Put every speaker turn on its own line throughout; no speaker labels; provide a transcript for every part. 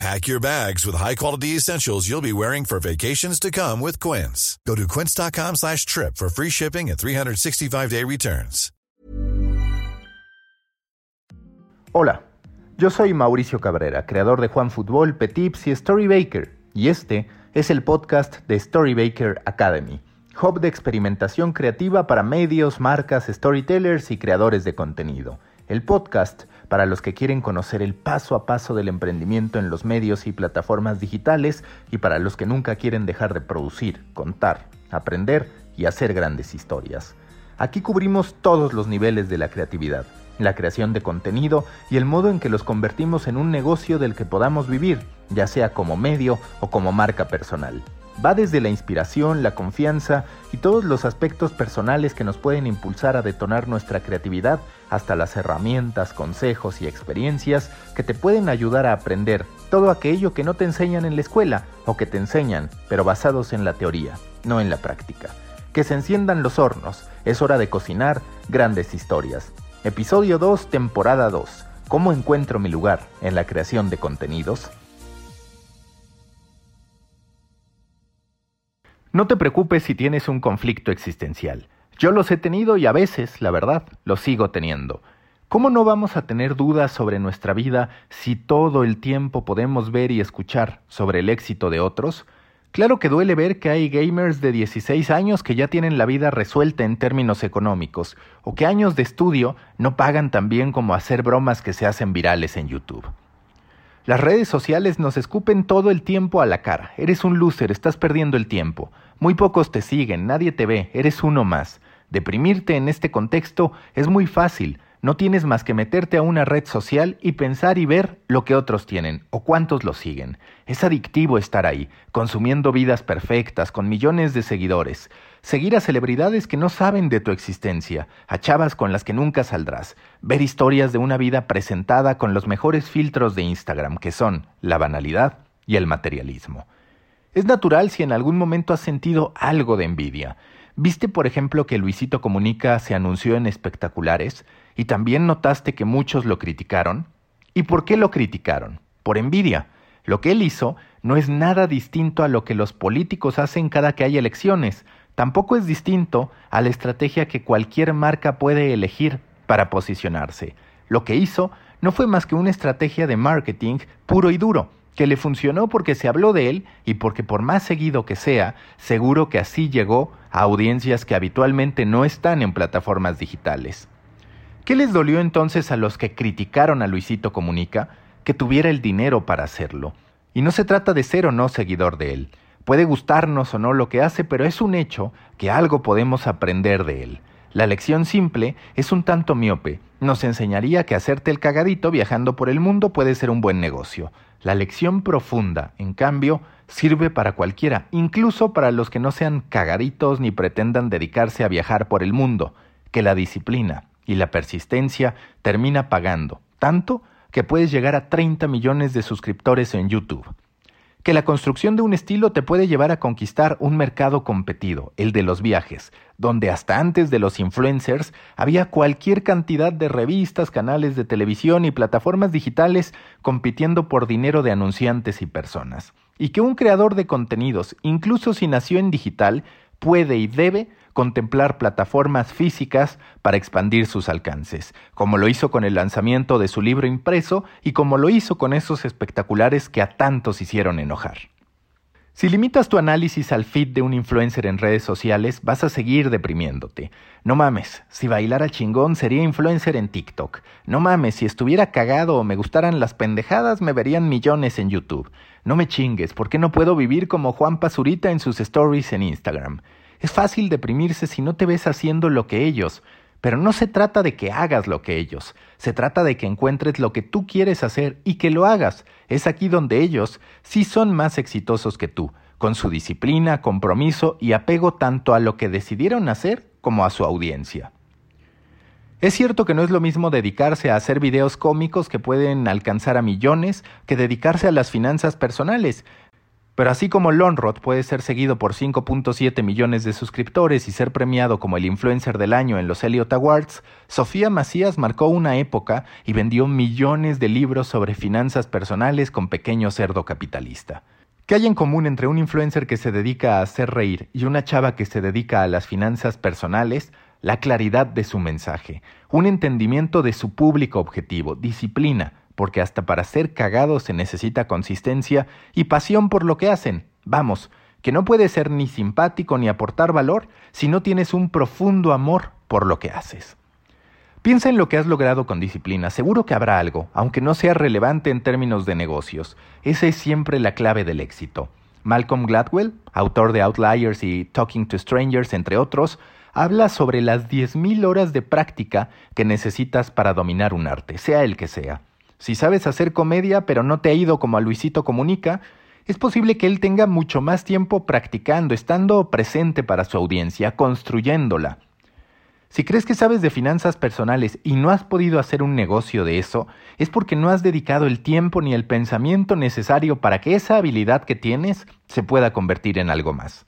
Pack your bags with high-quality essentials you'll be wearing for vacations to come with Quince. Go to quince.com slash trip for free shipping and 365-day returns.
Hola, yo soy Mauricio Cabrera, creador de Juan Fútbol, Petips y Story Baker, y este es el podcast de Story Baker Academy, hub de experimentación creativa para medios, marcas, storytellers y creadores de contenido. El podcast para los que quieren conocer el paso a paso del emprendimiento en los medios y plataformas digitales y para los que nunca quieren dejar de producir, contar, aprender y hacer grandes historias. Aquí cubrimos todos los niveles de la creatividad, la creación de contenido y el modo en que los convertimos en un negocio del que podamos vivir, ya sea como medio o como marca personal. Va desde la inspiración, la confianza y todos los aspectos personales que nos pueden impulsar a detonar nuestra creatividad hasta las herramientas, consejos y experiencias que te pueden ayudar a aprender todo aquello que no te enseñan en la escuela o que te enseñan, pero basados en la teoría, no en la práctica. Que se enciendan los hornos, es hora de cocinar grandes historias. Episodio 2, temporada 2. ¿Cómo encuentro mi lugar en la creación de contenidos? No te preocupes si tienes un conflicto existencial. Yo los he tenido y a veces, la verdad, los sigo teniendo. ¿Cómo no vamos a tener dudas sobre nuestra vida si todo el tiempo podemos ver y escuchar sobre el éxito de otros? Claro que duele ver que hay gamers de 16 años que ya tienen la vida resuelta en términos económicos, o que años de estudio no pagan tan bien como hacer bromas que se hacen virales en YouTube. Las redes sociales nos escupen todo el tiempo a la cara. Eres un loser, estás perdiendo el tiempo. Muy pocos te siguen, nadie te ve, eres uno más. Deprimirte en este contexto es muy fácil. No tienes más que meterte a una red social y pensar y ver lo que otros tienen o cuántos lo siguen. Es adictivo estar ahí, consumiendo vidas perfectas, con millones de seguidores. Seguir a celebridades que no saben de tu existencia, a chavas con las que nunca saldrás. Ver historias de una vida presentada con los mejores filtros de Instagram, que son la banalidad y el materialismo. Es natural si en algún momento has sentido algo de envidia. ¿Viste, por ejemplo, que Luisito Comunica se anunció en espectaculares y también notaste que muchos lo criticaron? ¿Y por qué lo criticaron? Por envidia. Lo que él hizo no es nada distinto a lo que los políticos hacen cada que hay elecciones. Tampoco es distinto a la estrategia que cualquier marca puede elegir para posicionarse. Lo que hizo no fue más que una estrategia de marketing puro y duro, que le funcionó porque se habló de él y porque por más seguido que sea, seguro que así llegó a audiencias que habitualmente no están en plataformas digitales. ¿Qué les dolió entonces a los que criticaron a Luisito Comunica? Que tuviera el dinero para hacerlo. Y no se trata de ser o no seguidor de él. Puede gustarnos o no lo que hace, pero es un hecho que algo podemos aprender de él. La lección simple es un tanto miope. Nos enseñaría que hacerte el cagadito viajando por el mundo puede ser un buen negocio. La lección profunda, en cambio, sirve para cualquiera, incluso para los que no sean cagaditos ni pretendan dedicarse a viajar por el mundo, que la disciplina y la persistencia termina pagando, tanto que puedes llegar a 30 millones de suscriptores en YouTube que la construcción de un estilo te puede llevar a conquistar un mercado competido, el de los viajes, donde hasta antes de los influencers había cualquier cantidad de revistas, canales de televisión y plataformas digitales compitiendo por dinero de anunciantes y personas. Y que un creador de contenidos, incluso si nació en digital, puede y debe contemplar plataformas físicas para expandir sus alcances, como lo hizo con el lanzamiento de su libro impreso y como lo hizo con esos espectaculares que a tantos hicieron enojar. Si limitas tu análisis al feed de un influencer en redes sociales, vas a seguir deprimiéndote. No mames, si bailara chingón sería influencer en TikTok. No mames, si estuviera cagado o me gustaran las pendejadas me verían millones en YouTube. No me chingues, ¿por qué no puedo vivir como Juan Pazurita en sus stories en Instagram? Es fácil deprimirse si no te ves haciendo lo que ellos, pero no se trata de que hagas lo que ellos, se trata de que encuentres lo que tú quieres hacer y que lo hagas. Es aquí donde ellos sí son más exitosos que tú, con su disciplina, compromiso y apego tanto a lo que decidieron hacer como a su audiencia. Es cierto que no es lo mismo dedicarse a hacer videos cómicos que pueden alcanzar a millones que dedicarse a las finanzas personales. Pero así como Lonrod puede ser seguido por 5.7 millones de suscriptores y ser premiado como el influencer del año en los Elliot Awards, Sofía Macías marcó una época y vendió millones de libros sobre finanzas personales con pequeño cerdo capitalista. ¿Qué hay en común entre un influencer que se dedica a hacer reír y una chava que se dedica a las finanzas personales? La claridad de su mensaje, un entendimiento de su público objetivo, disciplina, porque hasta para ser cagado se necesita consistencia y pasión por lo que hacen. Vamos, que no puedes ser ni simpático ni aportar valor si no tienes un profundo amor por lo que haces. Piensa en lo que has logrado con disciplina, seguro que habrá algo, aunque no sea relevante en términos de negocios. Esa es siempre la clave del éxito. Malcolm Gladwell, autor de Outliers y Talking to Strangers, entre otros, habla sobre las 10.000 horas de práctica que necesitas para dominar un arte, sea el que sea. Si sabes hacer comedia pero no te ha ido como a Luisito Comunica, es posible que él tenga mucho más tiempo practicando, estando presente para su audiencia, construyéndola. Si crees que sabes de finanzas personales y no has podido hacer un negocio de eso, es porque no has dedicado el tiempo ni el pensamiento necesario para que esa habilidad que tienes se pueda convertir en algo más.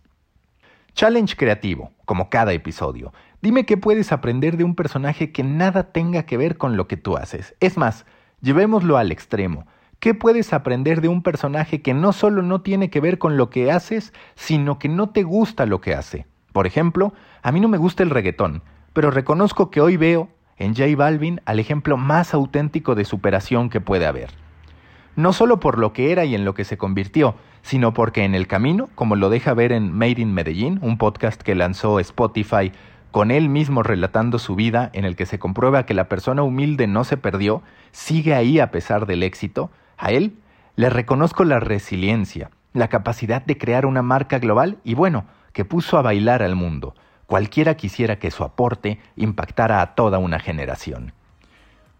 Challenge creativo, como cada episodio. Dime qué puedes aprender de un personaje que nada tenga que ver con lo que tú haces. Es más, llevémoslo al extremo. ¿Qué puedes aprender de un personaje que no solo no tiene que ver con lo que haces, sino que no te gusta lo que hace? Por ejemplo, a mí no me gusta el reggaetón, pero reconozco que hoy veo en J Balvin al ejemplo más auténtico de superación que puede haber no solo por lo que era y en lo que se convirtió, sino porque en el camino, como lo deja ver en Made in Medellín, un podcast que lanzó Spotify con él mismo relatando su vida, en el que se comprueba que la persona humilde no se perdió, sigue ahí a pesar del éxito, a él le reconozco la resiliencia, la capacidad de crear una marca global y bueno, que puso a bailar al mundo. Cualquiera quisiera que su aporte impactara a toda una generación.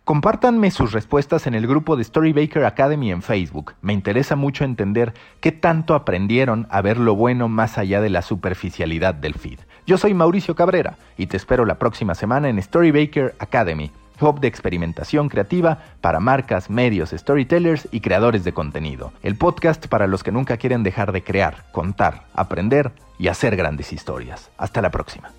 Compártanme sus respuestas en el grupo de Storybaker Academy en Facebook. Me interesa mucho entender qué tanto aprendieron a ver lo bueno más allá de la superficialidad del feed. Yo soy Mauricio Cabrera y te espero la próxima semana en Storybaker Academy, hub de experimentación creativa para marcas, medios, storytellers y creadores de contenido. El podcast para los que nunca quieren dejar de crear, contar, aprender y hacer grandes historias. Hasta la próxima.